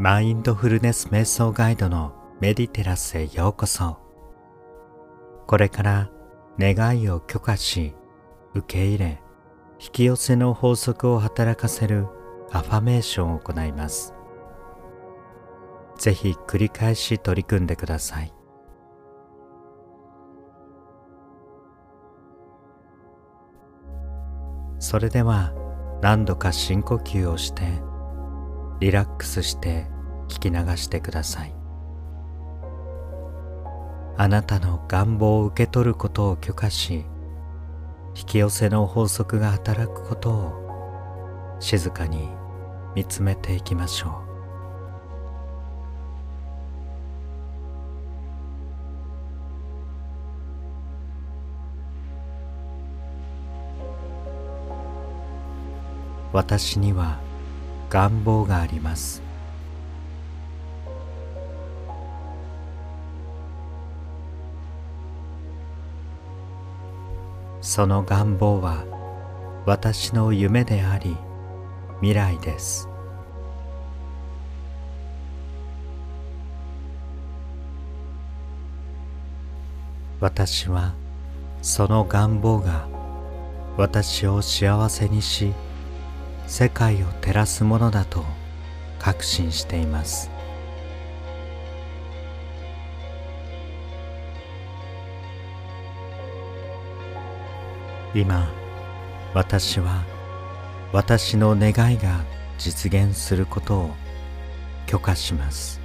マインドフルネス瞑想ガイドのメディテラスへようこそ。これから願いを許可し受け入れ引き寄せの法則を働かせるアファメーションを行います。ぜひ繰り返し取り組んでください。それでは何度か深呼吸をしてリラックスして聞き流してください。あなたの願望を受け取ることを許可し引き寄せの法則が働くことを静かに見つめていきましょう。私には願望があります。その願望は私の夢であり未来です。私はその願望が私を幸せにし世界を照らすものだと確信しています。今私は私の願いが実現することを許可します。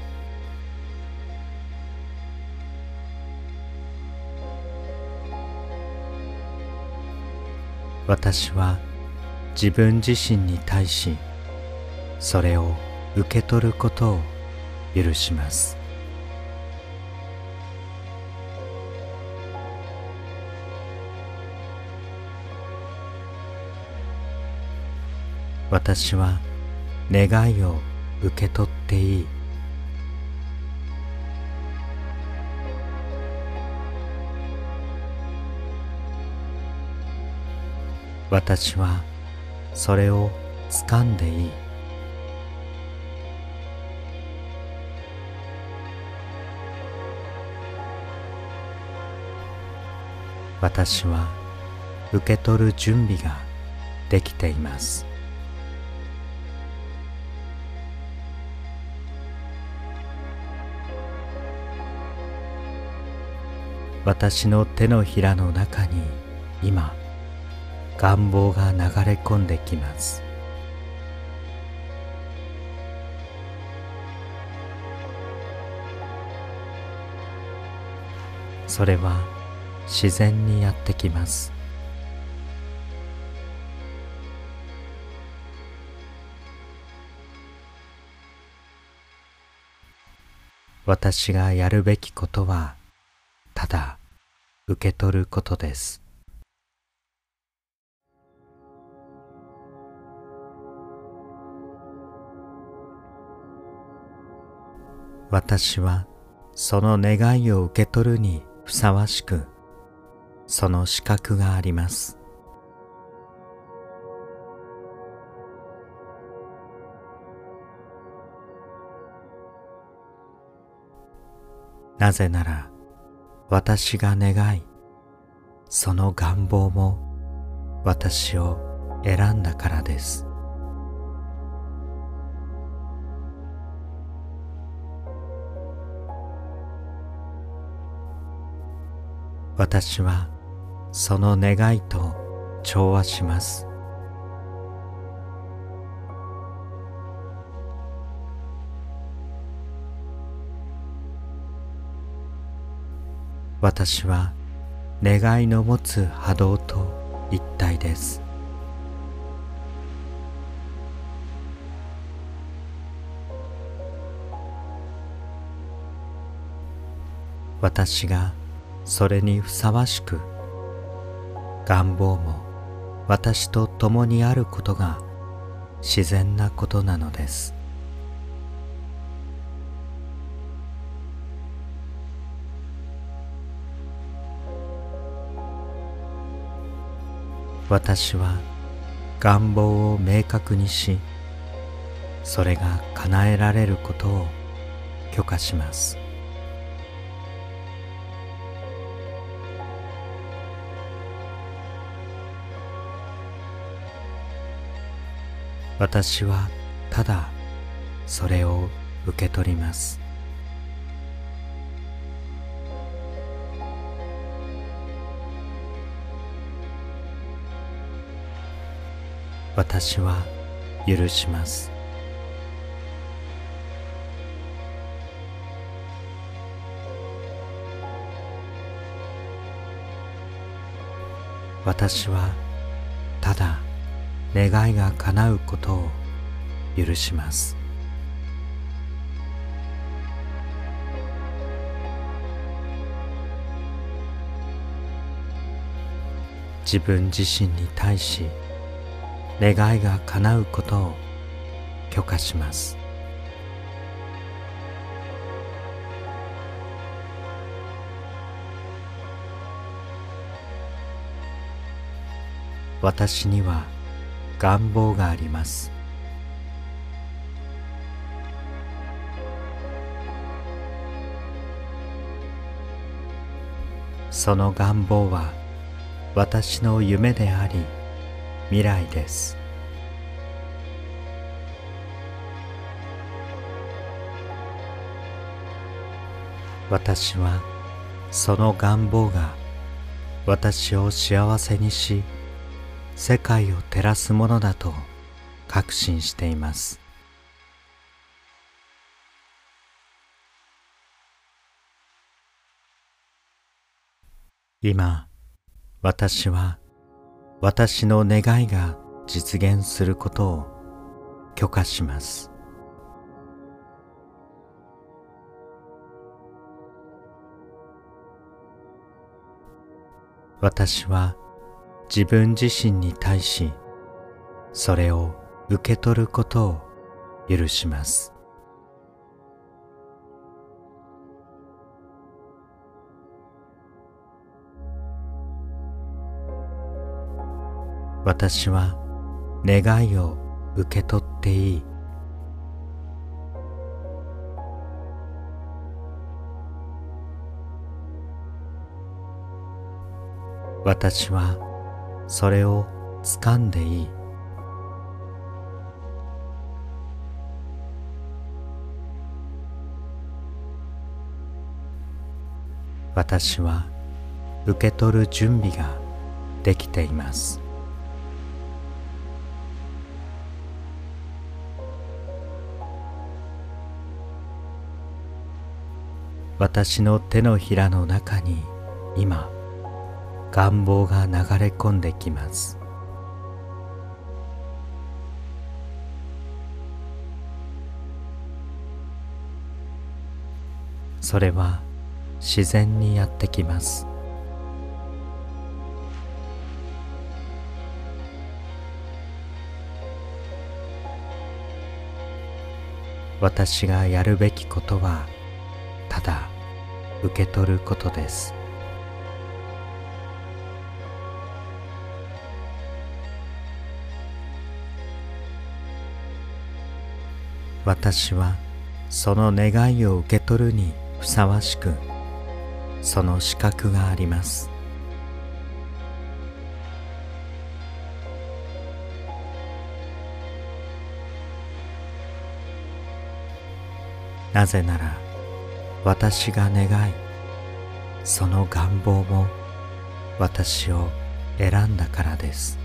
私は自分自身に対しそれを受け取ることを許します。私は願いを受け取っていい。私はそれを掴んでいい。私は受け取る準備ができています。私の手のひらの中に今願望が流れ込んできます。それは自然にやってきます。私がやるべきことはただ受け取ることです。私はその願いを受け取るにふさわしくその資格があります。なぜなら私が願いその願望も私を選んだからです。私はその願いと調和します。私は願いの持つ波動と一体です。私がそれにふさわしく願望も私と共にあることが自然なことなのです。私は願望を明確にしそれが叶えられることを許可します。私はただそれを受け取ります。私は許します。私はただ願いが叶うことを許します。自分自身に対し願いが叶うことを許可します。私には願望があります。その願望は私の夢であり未来です。私はその願望が私を幸せにし世界を照らすものだと確信しています。今私は私の願いが実現することを許可します。私は自分自身に対しそれを受け取ることを許します。私は願いを受け取っていい。私はそれを掴んでいい。私は受け取る準備ができています。私の手のひらの中に今願望が流れ込んできます。それは自然にやってきます。私がやるべきことはただ受け取ることです。私はその願いを受け取るにふさわしくその資格があります。なぜなら私が願いその願望も私を選んだからです。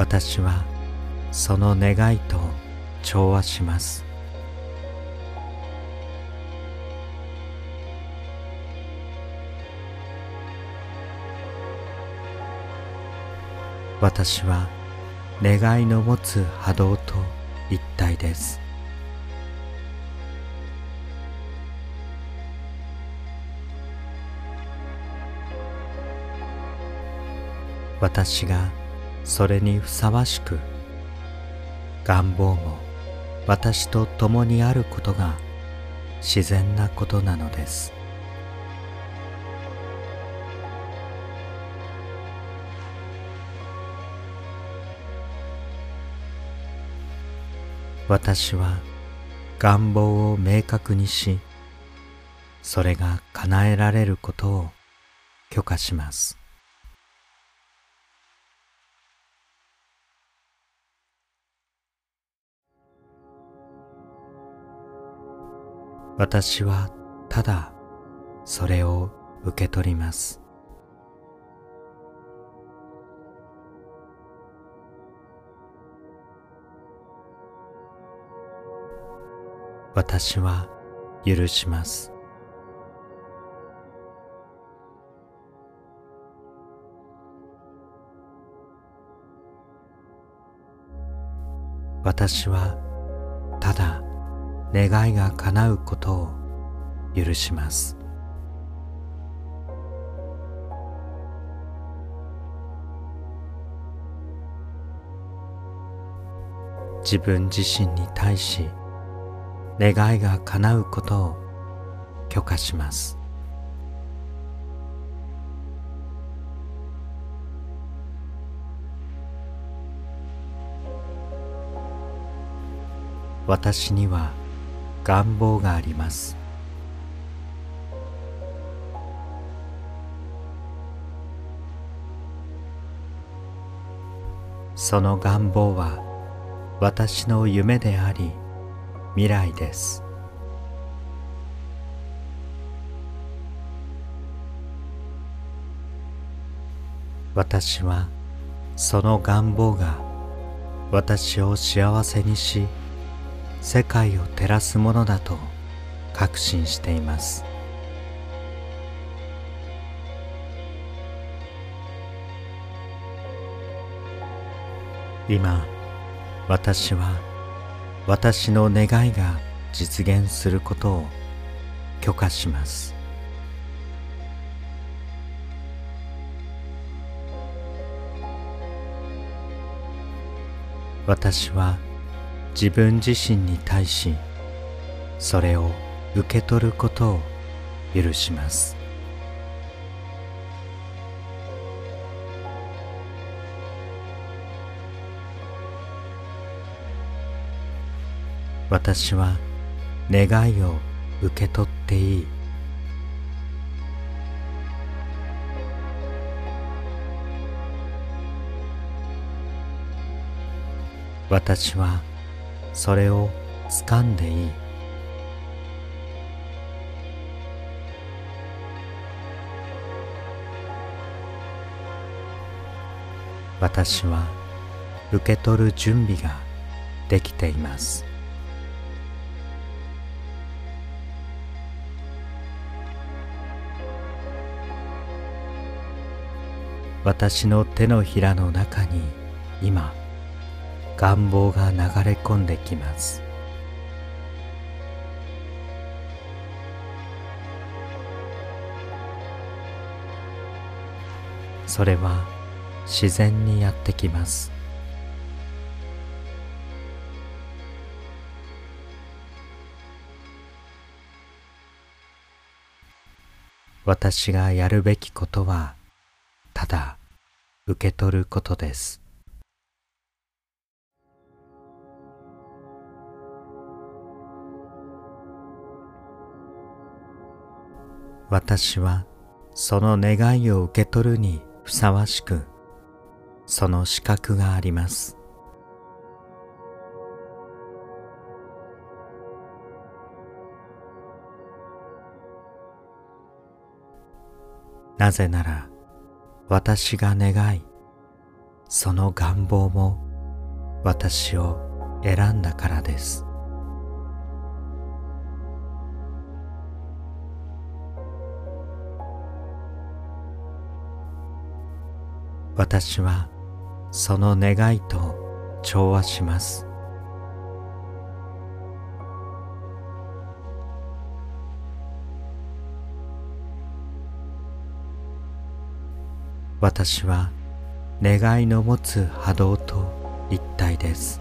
私はその願いと調和します。私は願いの持つ波動と一体です。私がそれにふさわしく願望も私と共にあることが自然なことなのです。私は願望を明確にしそれが叶えられることを許可します。私はただそれを受け取ります。私は許します。私はただ願いが叶うことを許します。自分自身に対し願いが叶うことを許可します。私には願望があります。その願望は私の夢であり未来です。私はその願望が私を幸せにし世界を照らすものだと確信しています。今私は私の願いが実現することを許可します。私は自分自身に対しそれを受け取ることを許します。私は願いを受け取っていい。私はそれを掴んでいい。私は受け取る準備ができています。私の手のひらの中に今願望が流れ込んできます。それは自然にやってきます。私がやるべきことはただ受け取ることです。私はその願いを受け取るにふさわしくその資格があります。なぜなら私が願いその願望も私を選んだからです。私はその願いと調和します。私は願いの持つ波動と一体です。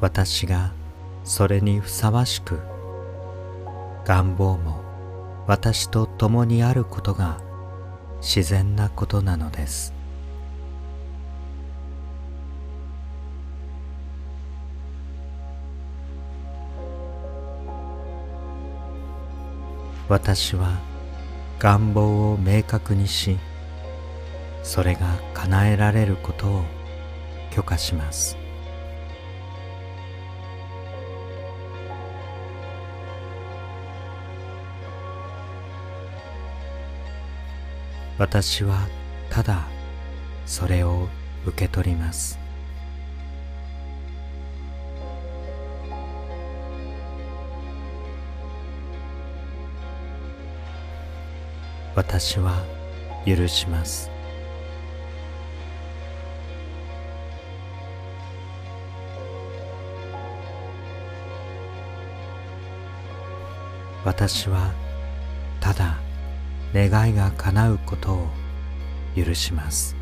私がそれにふさわしく願望も私と共にあることが自然なことなのです。私は願望を明確にしそれが叶えられることを許可します。私はただそれを受け取ります。私は許します。私はただ願いが叶うことを許します。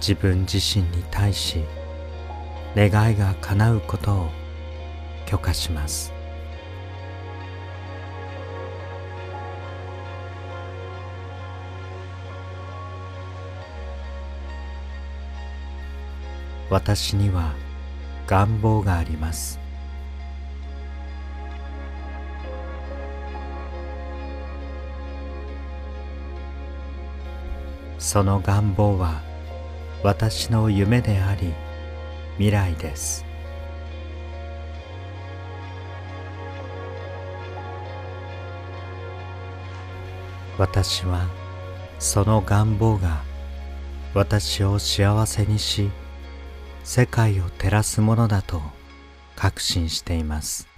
自分自身に対し願いが叶うことを許可します。私には願望があります。その願望は私の夢であり未来です。私はその願望が私を幸せにし世界を照らすものだと確信しています。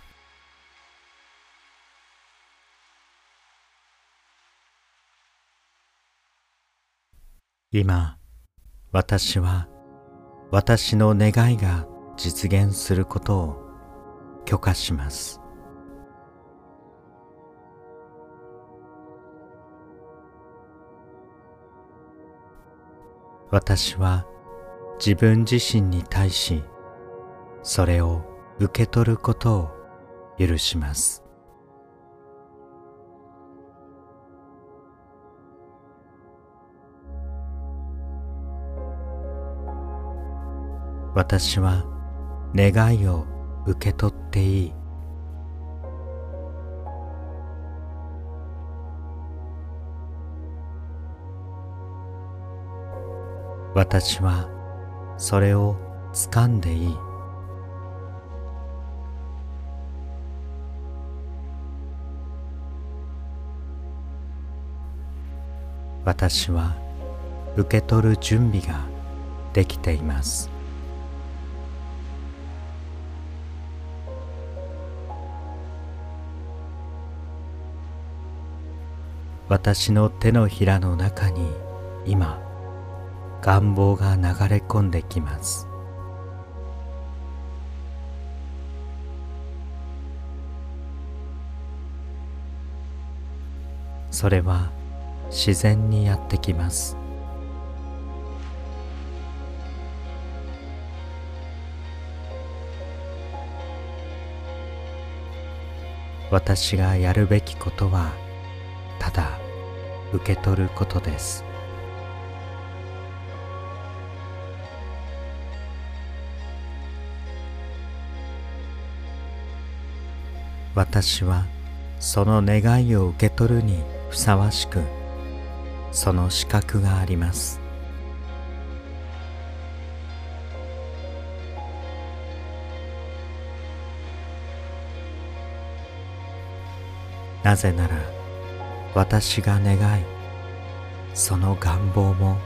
今私は私の願いが実現することを許可します。私は自分自身に対しそれを受け取ることを許します。私は願いを受け取っていい。私はそれを掴んでいい。私は受け取る準備ができています。私の手のひらの中に今願望が流れ込んできます。それは自然にやってきます。私がやるべきことはただ受け取ることです。私はその願いを受け取るにふさわしくその資格があります。なぜなら私が願いその願望も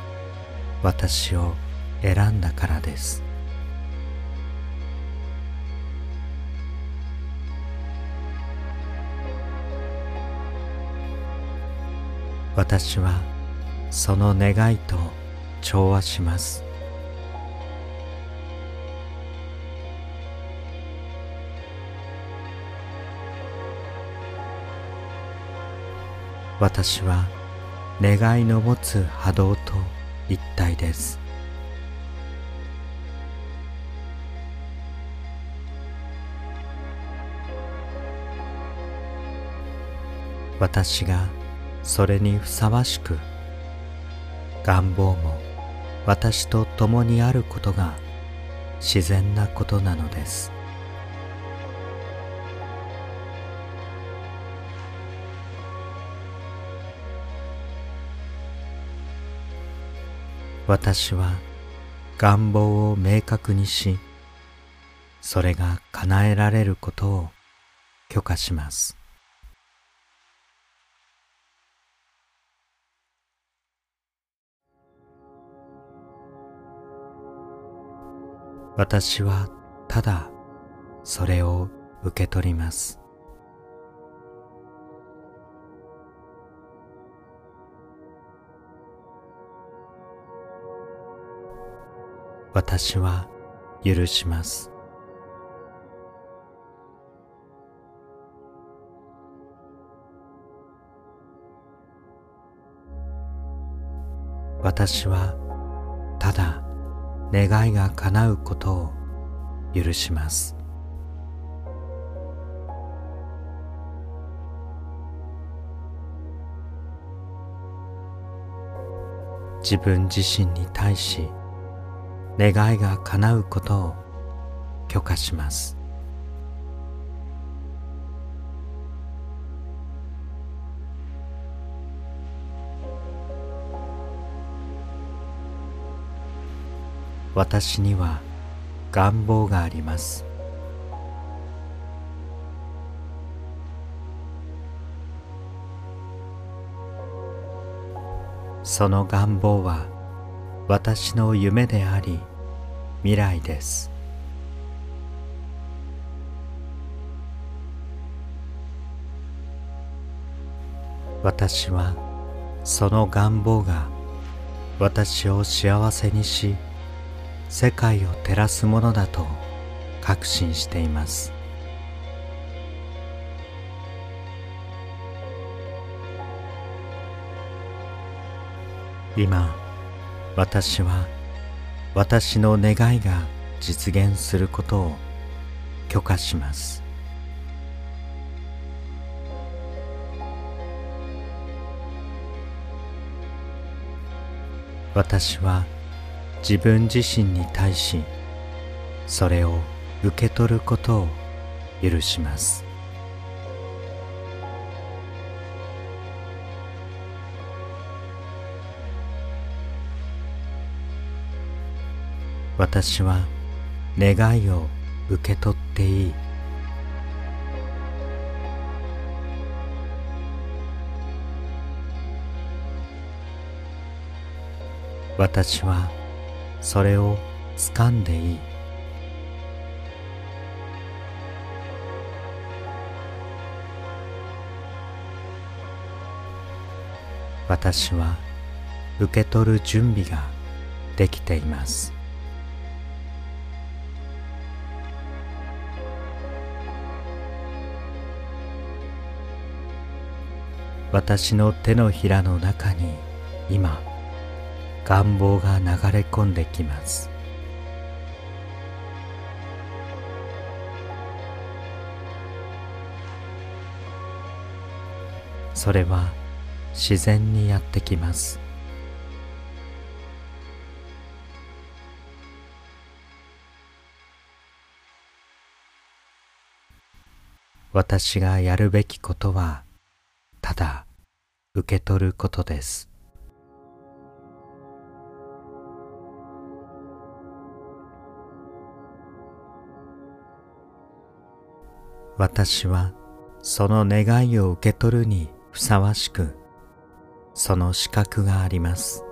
私を選んだからです。私はその願いと調和します。私は願いの持つ波動と一体です。私がそれにふさわしく願望も私と共にあることが自然なことなのです。私は願望を明確にしそれが叶えられることを許可します。私はただそれを受け取ります。私は許します。私はただ願いが叶うことを許します。自分自身に対し願いが叶うことを許可します。私には願望があります。その願望は私の夢であり未来です。私はその願望が私を幸せにし世界を照らすものだと確信しています。今私は私の願いが実現することを許可します。私は自分自身に対しそれを受け取ることを許します。私は願いを受け取っていい。私はそれを掴んでいい。私は受け取る準備ができています。私の手のひらの中に今願望が流れ込んできます。それは自然にやってきます。私がやるべきことはただ受け取ることです。私はその願いを受け取るにふさわしくその資格があります。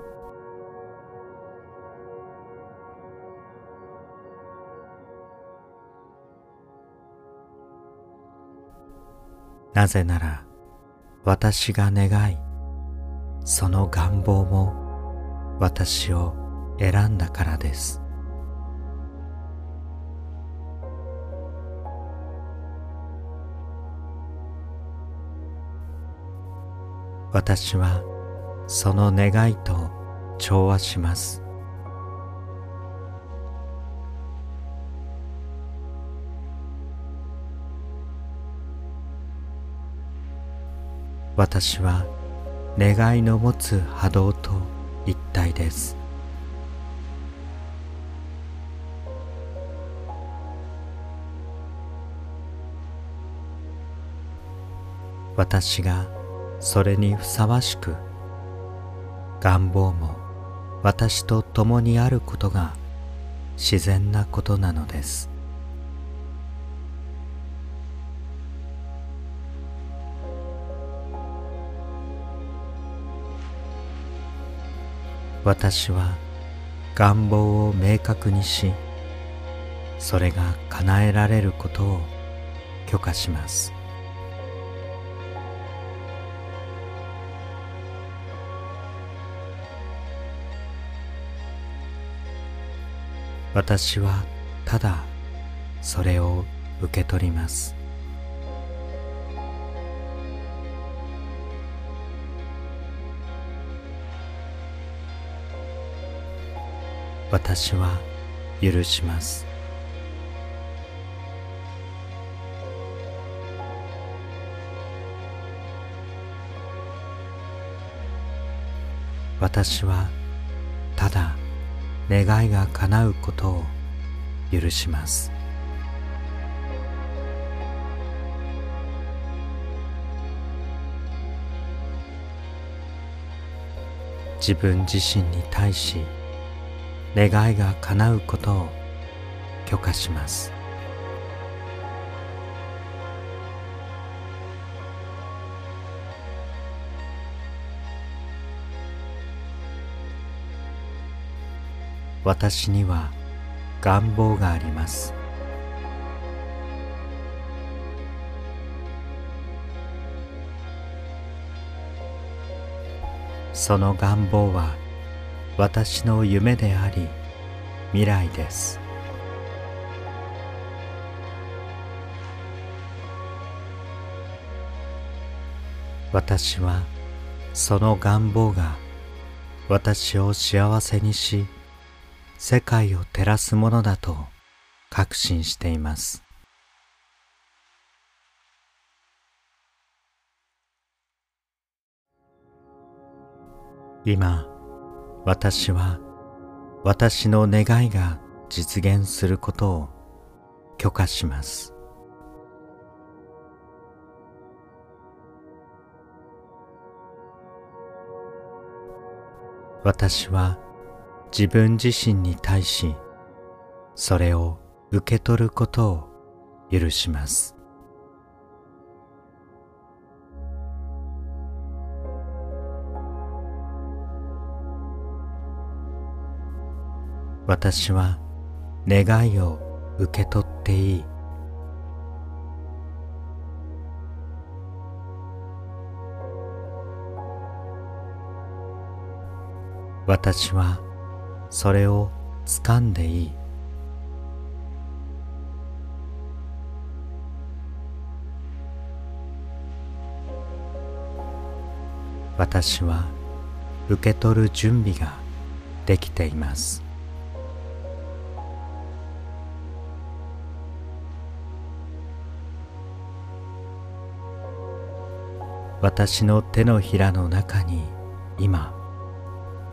なぜなら私が願いその願望も私を選んだからです。私はその願いと調和します。私は願いの持つ波動と一体です。私がそれにふさわしく願望も私と共にあることが自然なことなのです。私は願望を明確にしそれが叶えられることを許可します。私はただそれを受け取ります。私は許します。私はただ願いが叶うことを許します。自分自身に対し願いが叶うことを許可します。私には願望があります。その願望は私の夢であり未来です。私はその願望が私を幸せにし世界を照らすものだと確信しています。今私は私の願いが実現することを許可します。私は自分自身に対しそれを受け取ることを許します。私は願いを受け取っていい。私はそれを掴んでいい。私は受け取る準備ができています。私の手のひらの中に今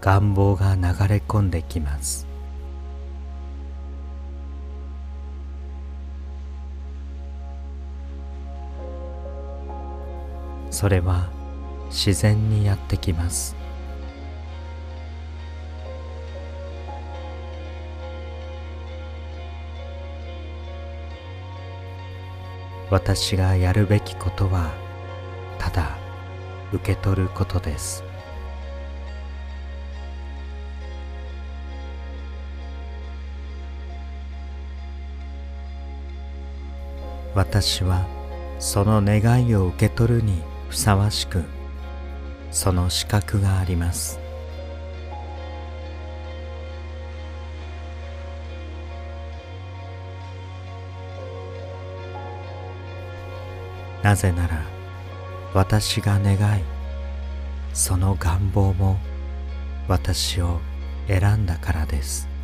願望が流れ込んできます。それは自然にやってきます。私がやるべきことはただ受け取ることです。私はその願いを受け取るにふさわしくその資格があります。なぜなら私が願いその願望も私を選んだからです。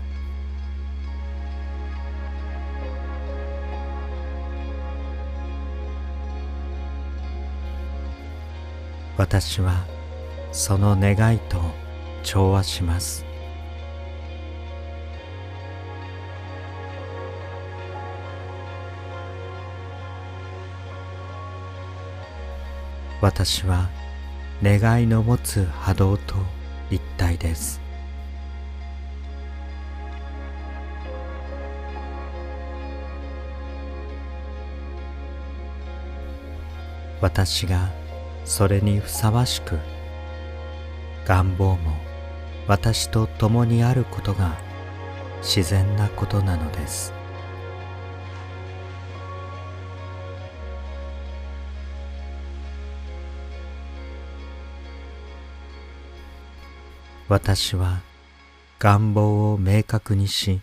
私はその願いと調和します。私は願いの持つ波動と一体です。私がそれにふさわしく願望も私と共にあることが自然なことなのです。私は願望を明確にし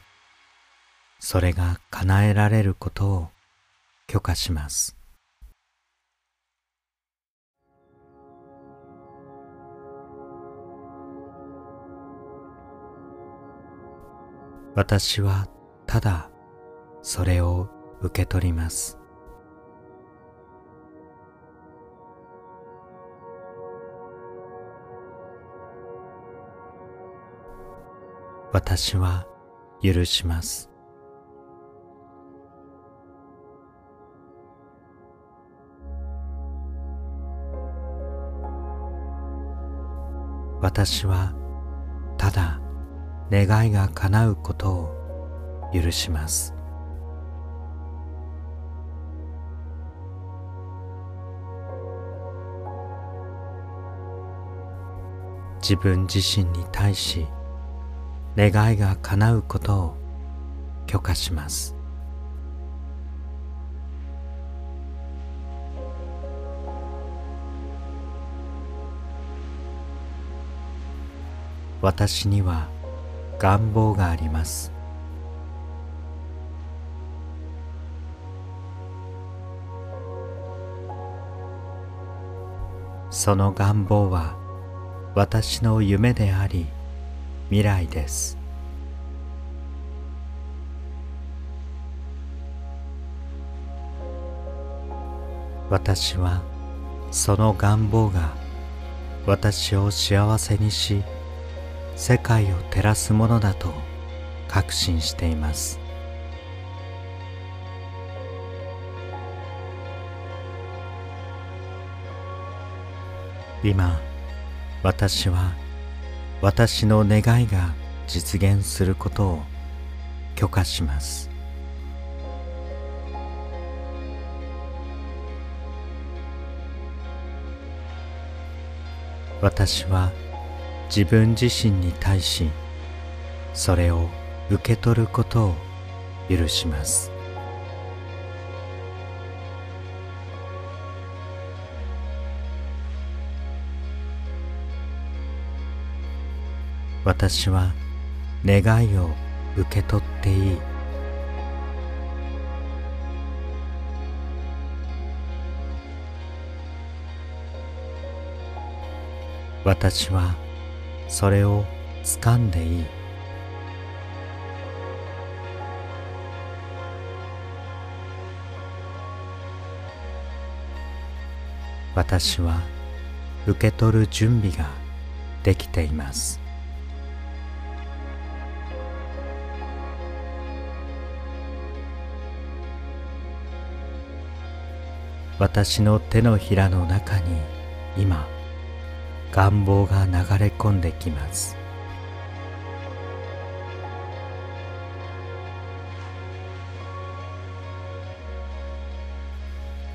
それが叶えられることを許可します。私はただそれを受け取ります。私は許します。私はただ願いが叶うことを許します。自分自身に対し願いが叶うことを許可します。私には願望があります。その願望は私の夢であり未来です。私はその願望が私を幸せにし世界を照らすものだと確信しています。今私は私の願いが実現することを許可します。私は自分自身に対しそれを受け取ることを許します。私は願いを受け取っていい。私はそれを掴んでいい。私は受け取る準備ができています。私の手のひらの中に今願望が流れ込んできます。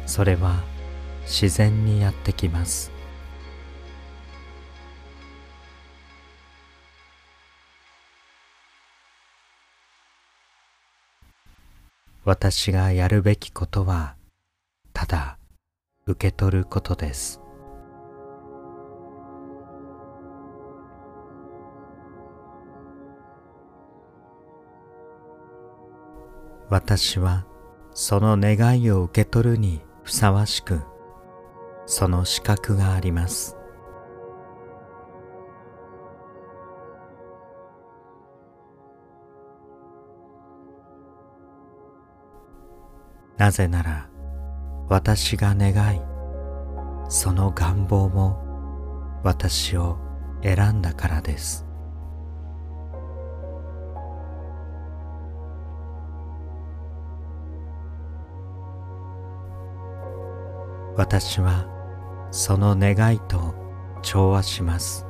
それは自然にやってきます。私がやるべきことはただ受け取ることです。私はその願いを受け取るにふさわしくその資格があります。なぜなら私が願いその願望も私を選んだからです。私はその願いと調和します。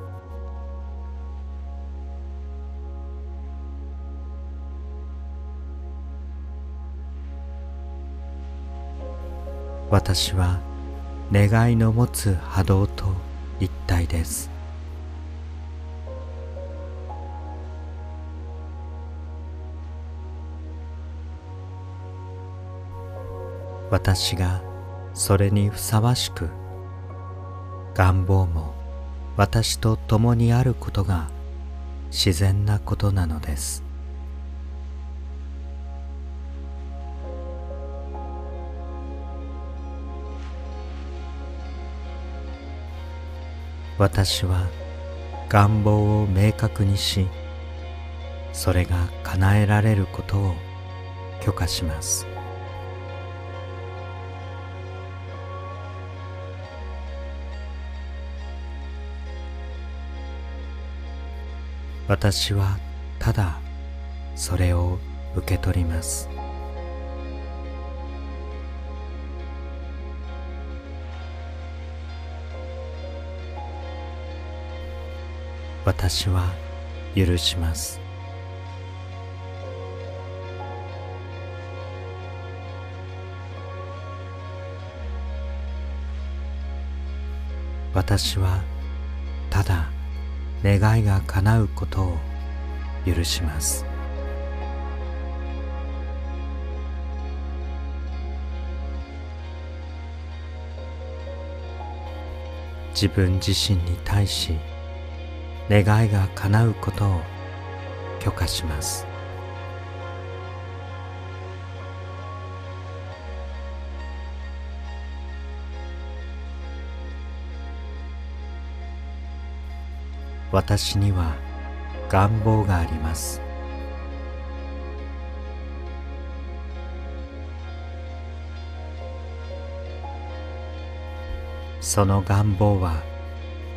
私は願いの持つ波動と一体です。私がそれにふさわしく願望も私と共にあることが自然なことなのです。私は願望を明確にしそれが叶えられることを許可します。私はただそれを受け取ります。私は許します。私はただ願いが叶うことを許します。自分自身に対し願いが叶うことを許可します。私には願望があります。その願望は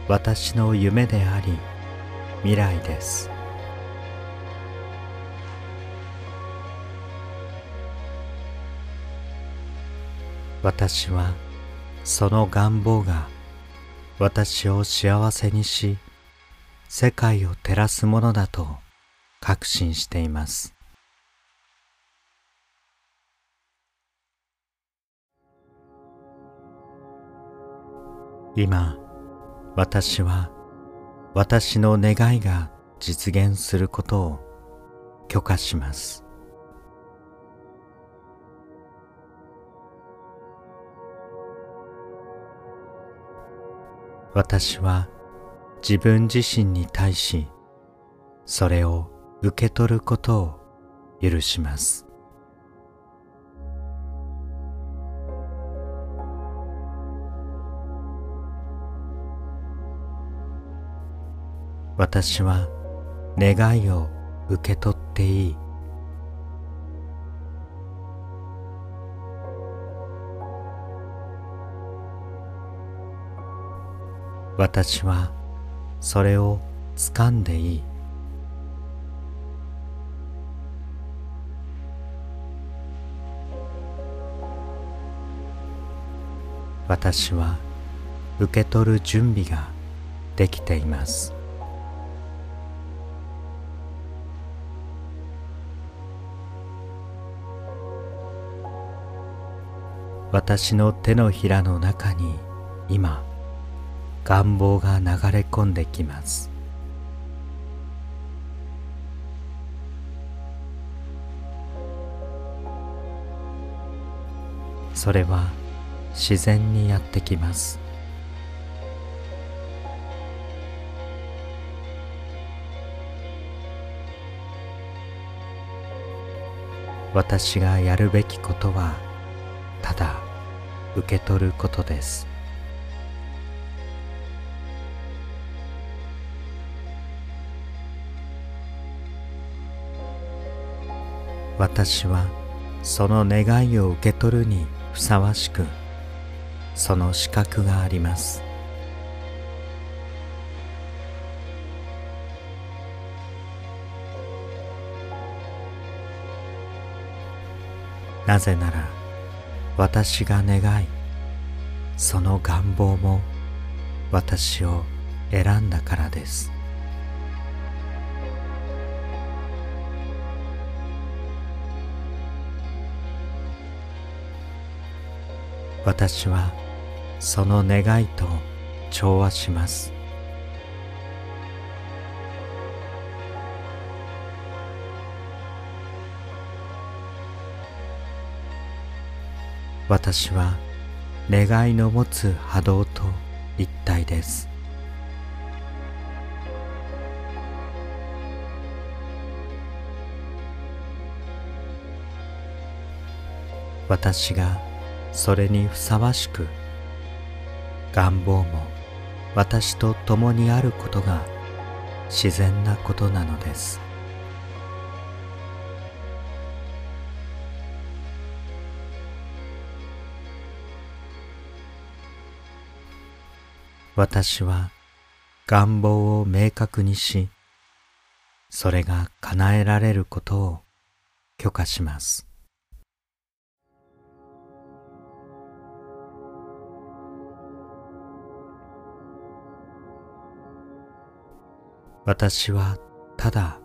私の夢であり未来です。私はその願望が私を幸せにし世界を照らすものだと確信しています。今私は私の願いが実現することを許可します。私は自分自身に対しそれを受け取ることを許します。私は願いを受け取っていい。私はそれを掴んでいい。私は受け取る準備ができています。私の手のひらの中に今願望が流れ込んできます。それは自然にやってきます。私がやるべきことはただ受け取ることです。私はその願いを受け取るにふさわしくその資格があります。なぜなら私が願いその願望も私を選んだからです。私はその願いと調和します。私は願いの持つ波動と一体です。私がそれにふさわしく願望も私と共にあることが自然なことなのです。私は願望を明確にしそれが叶えられることを許可します。私はただ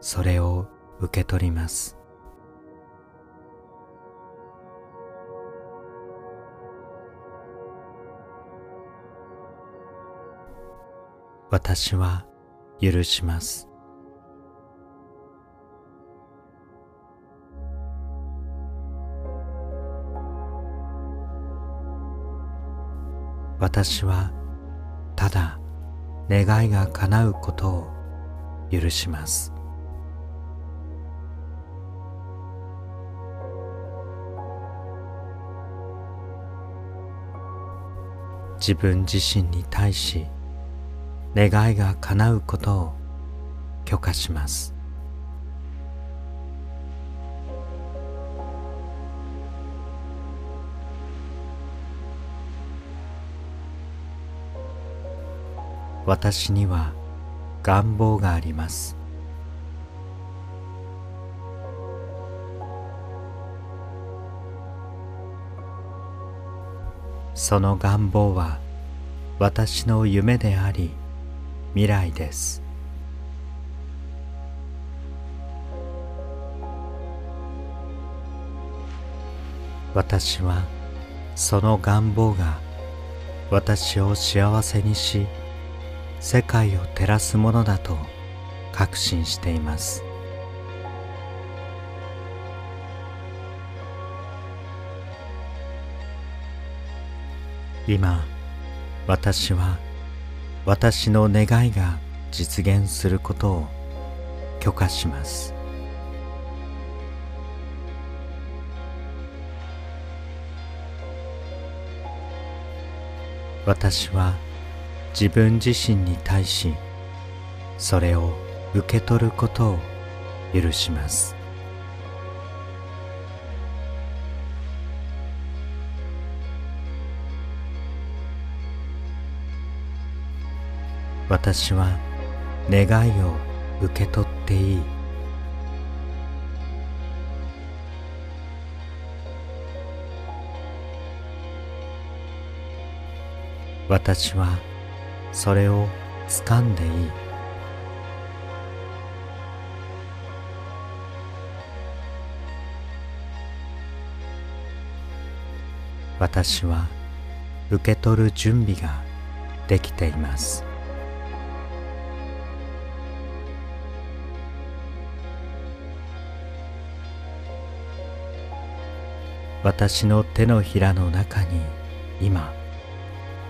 それを受け取ります。私は許します。私はただ願いが叶うことを許します。自分自身に対し願いが叶うことを許可します。私には願望があります。その願望は私の夢であり未来です。私はその願望が私を幸せにし世界を照らすものだと確信しています。今私は私の願いが実現することを許可します。私は自分自身に対しそれを受け取ることを許します。私は願いを受け取っていい。私はそれを掴んでいい。私は受け取る準備ができています。私の手のひらの中に今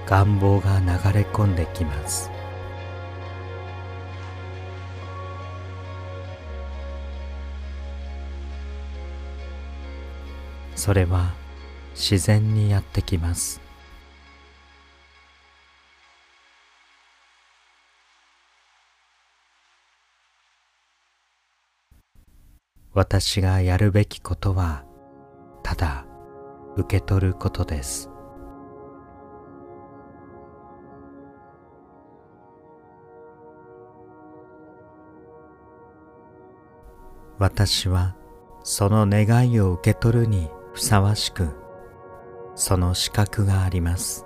願望が流れ込んできます。それは自然にやってきます。私がやるべきことはただ受け取ることです。私はその願いを受け取るにふさわしくその資格があります。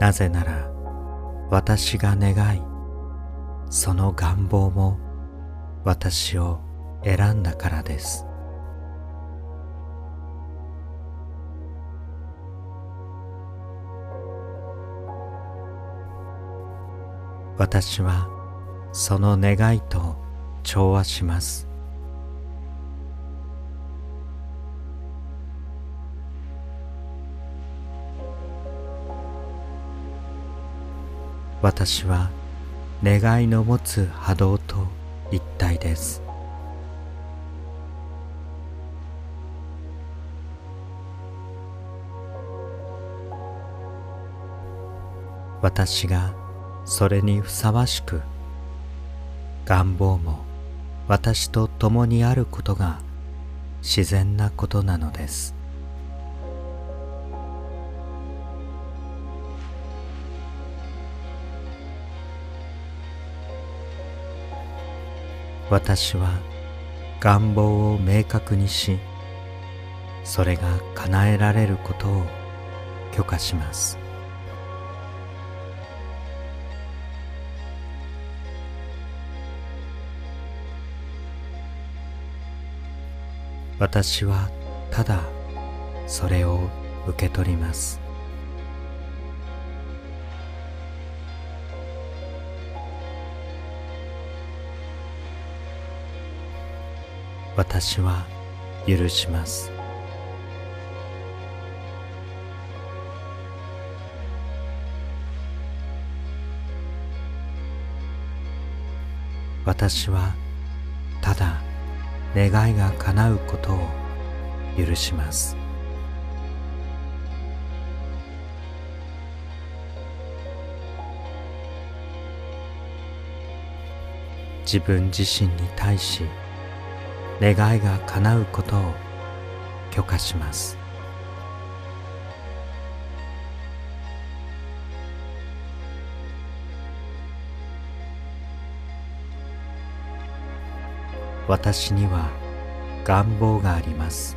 なぜなら私が願いその願望も私を選んだからです。私はその願いと調和します。私は願いの持つ波動と一体です。私がそれにふさわしく願望も私と共にあることが自然なことなのです。私は願望を明確にしそれが叶えられることを許可します。私はただそれを受け取ります。私は許します。私はただ願いが叶うことを許します。自分自身に対し願いが叶うことを許可します。私には願望があります。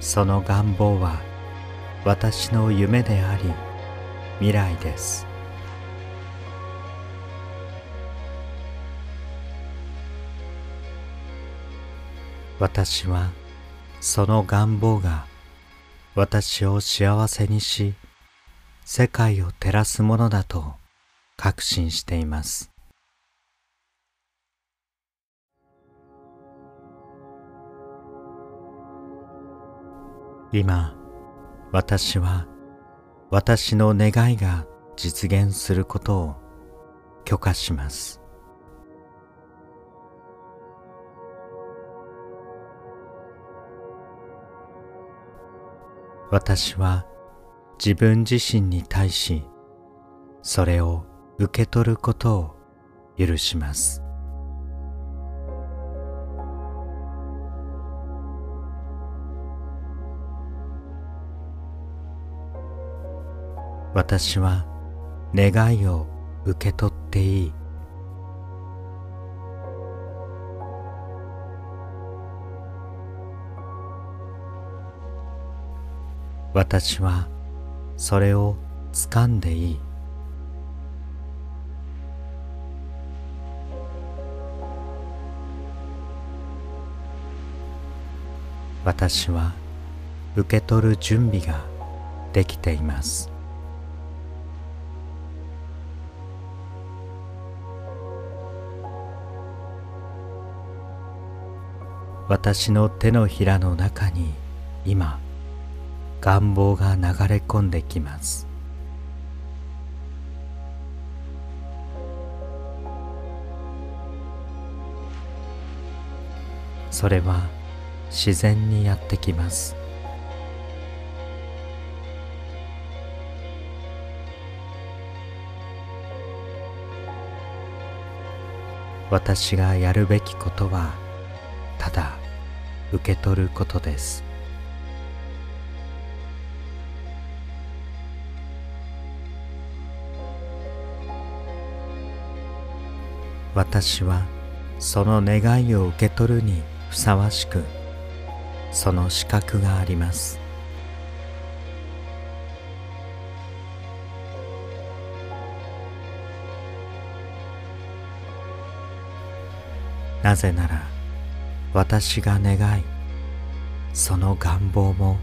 その願望は私の夢であり未来です。私はその願望が私を幸せにし世界を照らすものだと確信しています。今私は私の願いが実現することを許可します。私は自分自身に対しそれを受け取ることを許します。私は願いを受け取っていい。私はそれを掴んでいい。私は受け取る準備ができています。私の手のひらの中に今願望が流れ込んできます。それは自然にやってきます。私がやるべきことはただ受け取ることです。私はその願いを受け取るにふさわしくその資格があります。なぜなら私が願いその願望も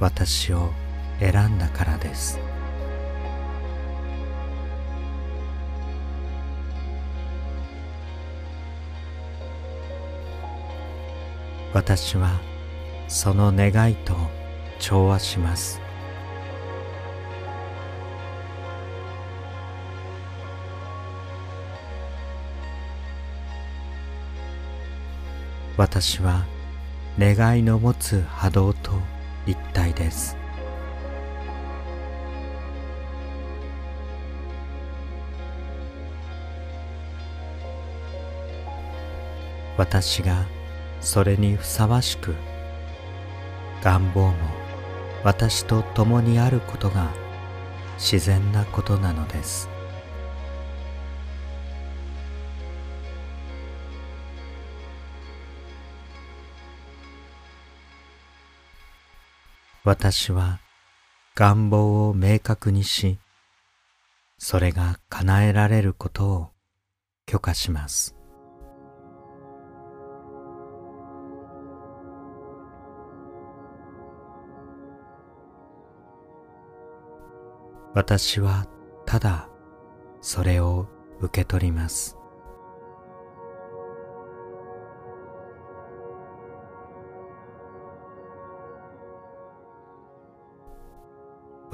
私を選んだからです。私はその願いと調和します。私は願いの持つ波動と一体です。私がそれにふさわしく願望も私と共にあることが自然なことなのです私は願望を明確にし、それが叶えられることを許可します。私はただそれを受け取ります。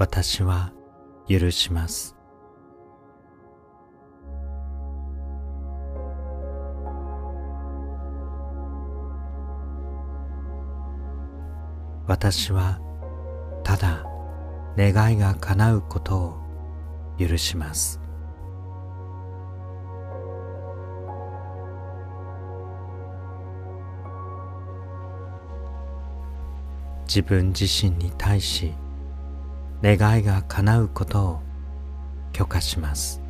私は許します私はただ願いが叶うことを許します。自分自身に対し願いが叶うことを許可します。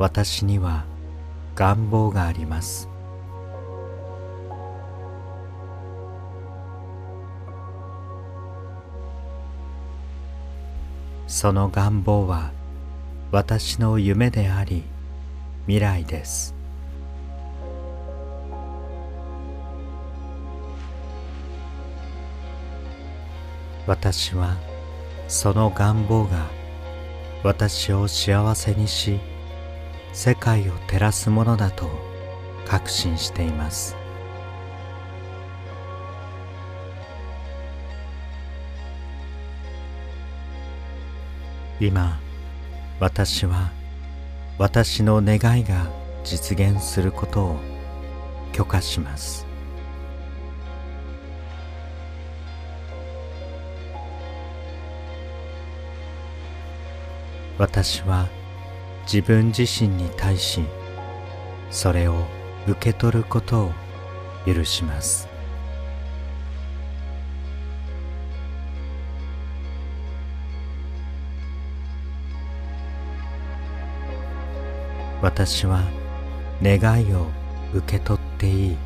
私には願望があります。その願望は私の夢であり未来です。私はその願望が私を幸せにし世界を照らすものだと確信しています。今私は私の願いが実現することを許可します。私は自分自身に対しそれを受け取ることを許します。私は願いを受け取っていい。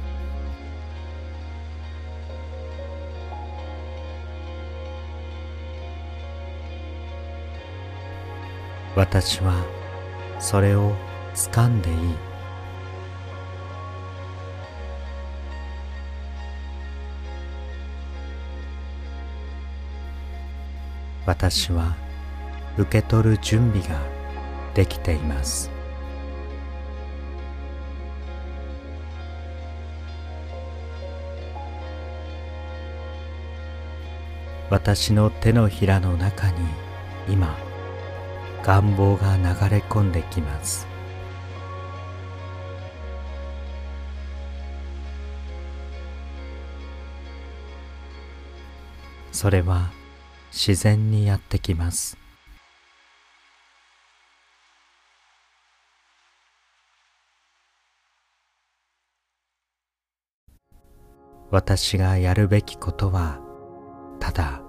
私はそれを掴んでいい。私は受け取る準備ができています。私の手のひらの中に今願望が流れ込んできます。それは自然にやってきます。私がやるべきことはただ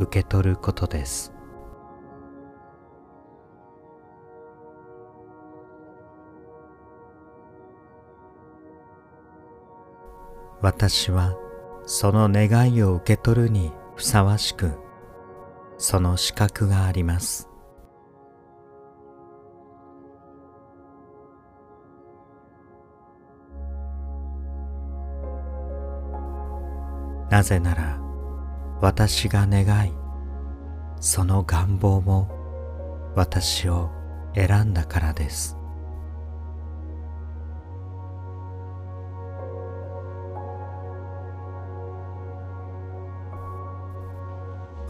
受け取ることです。私はその願いを受け取るにふさわしくその資格があります。なぜなら私が願いその願望も私を選んだからです。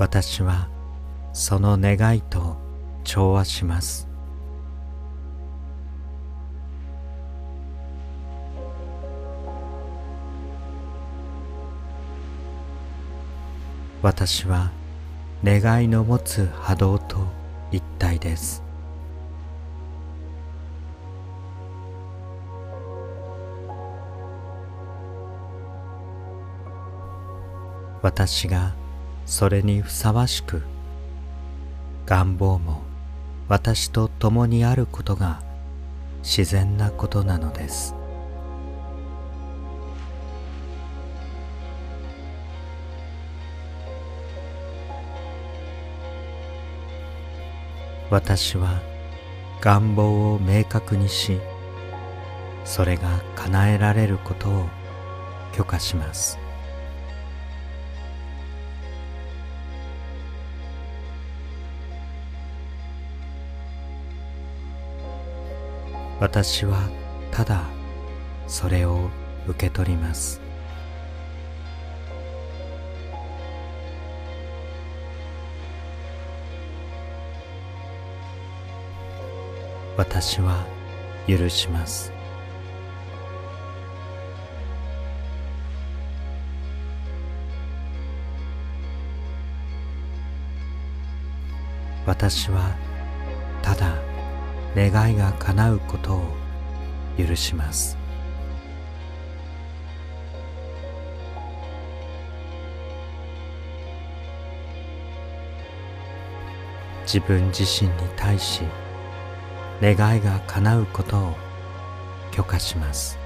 私はその願いと調和します。私は願いの持つ波動と一体です。私がそれにふさわしく願望も私と共にあることが自然なことなのです。私は願望を明確にしそれが叶えられることを許可します。私はただそれを受け取ります。私は許します。私はただ願いが叶うことを許します。自分自身に対し願いが叶うことを許可します。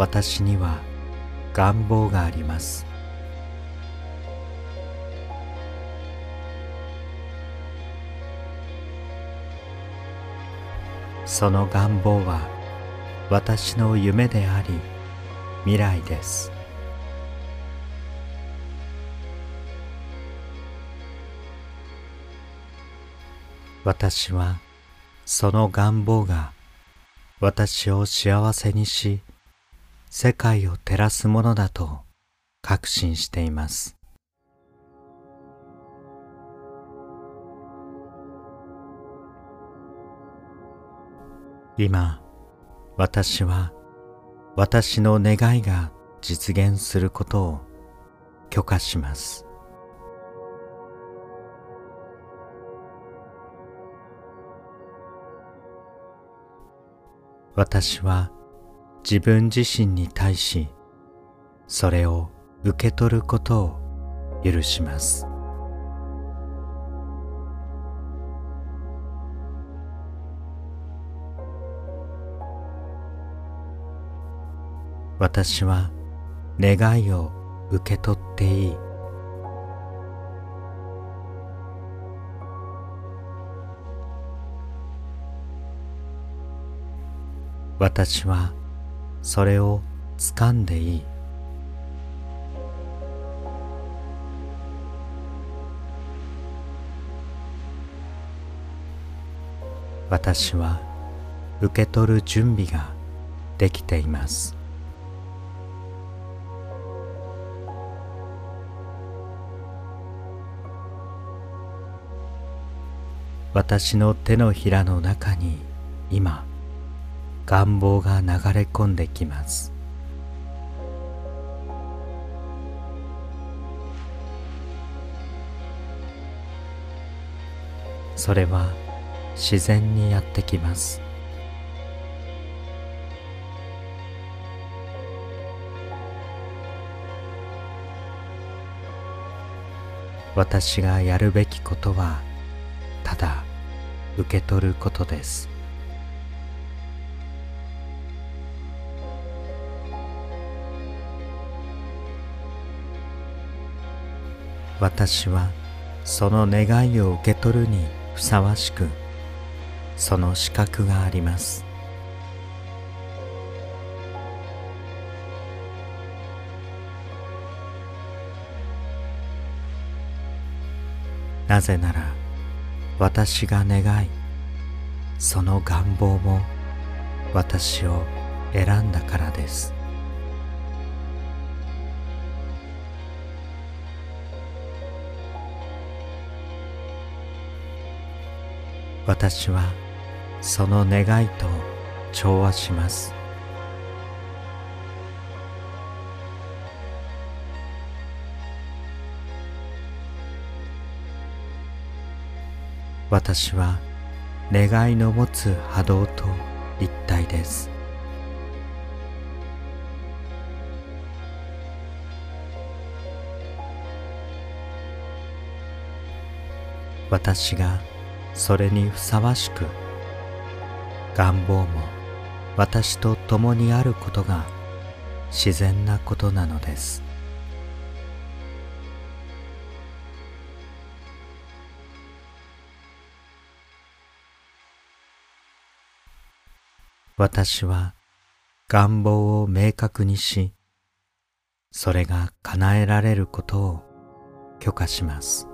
私には願望があります。その願望は私の夢であり未来です。私はその願望が私を幸せにし世界を照らすものだと確信しています。今私は私の願いが実現することを許可します。私は自分自身に対しそれを受け取ることを許します。私は願いを受け取っていい。私はそれを掴んでいい。私は受け取る準備ができています。私の手のひらの中に今願望が流れ込んできます。それは自然にやってきます。私がやるべきことはただ受け取ることです。私はその願いを受け取るにふさわしくその資格があります。なぜなら私が願いその願望も私を選んだからです。私はその願いと調和します。私は願いの持つ波動と一体です。私がそれにふさわしく願望も私と共にあることが自然なことなのです。私は願望を明確にしそれが叶えられることを許可します。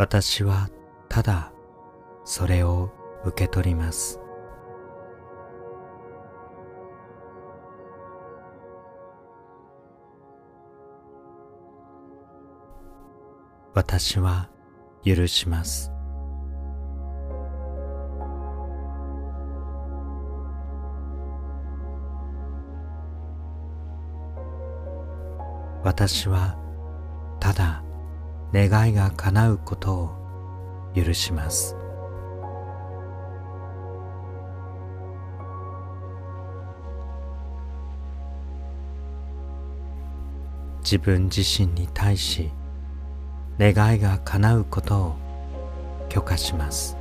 私はただそれを受け取ります。私は許します。私はただ願いが叶うことを許します。自分自身に対し願いが叶うことを許可します。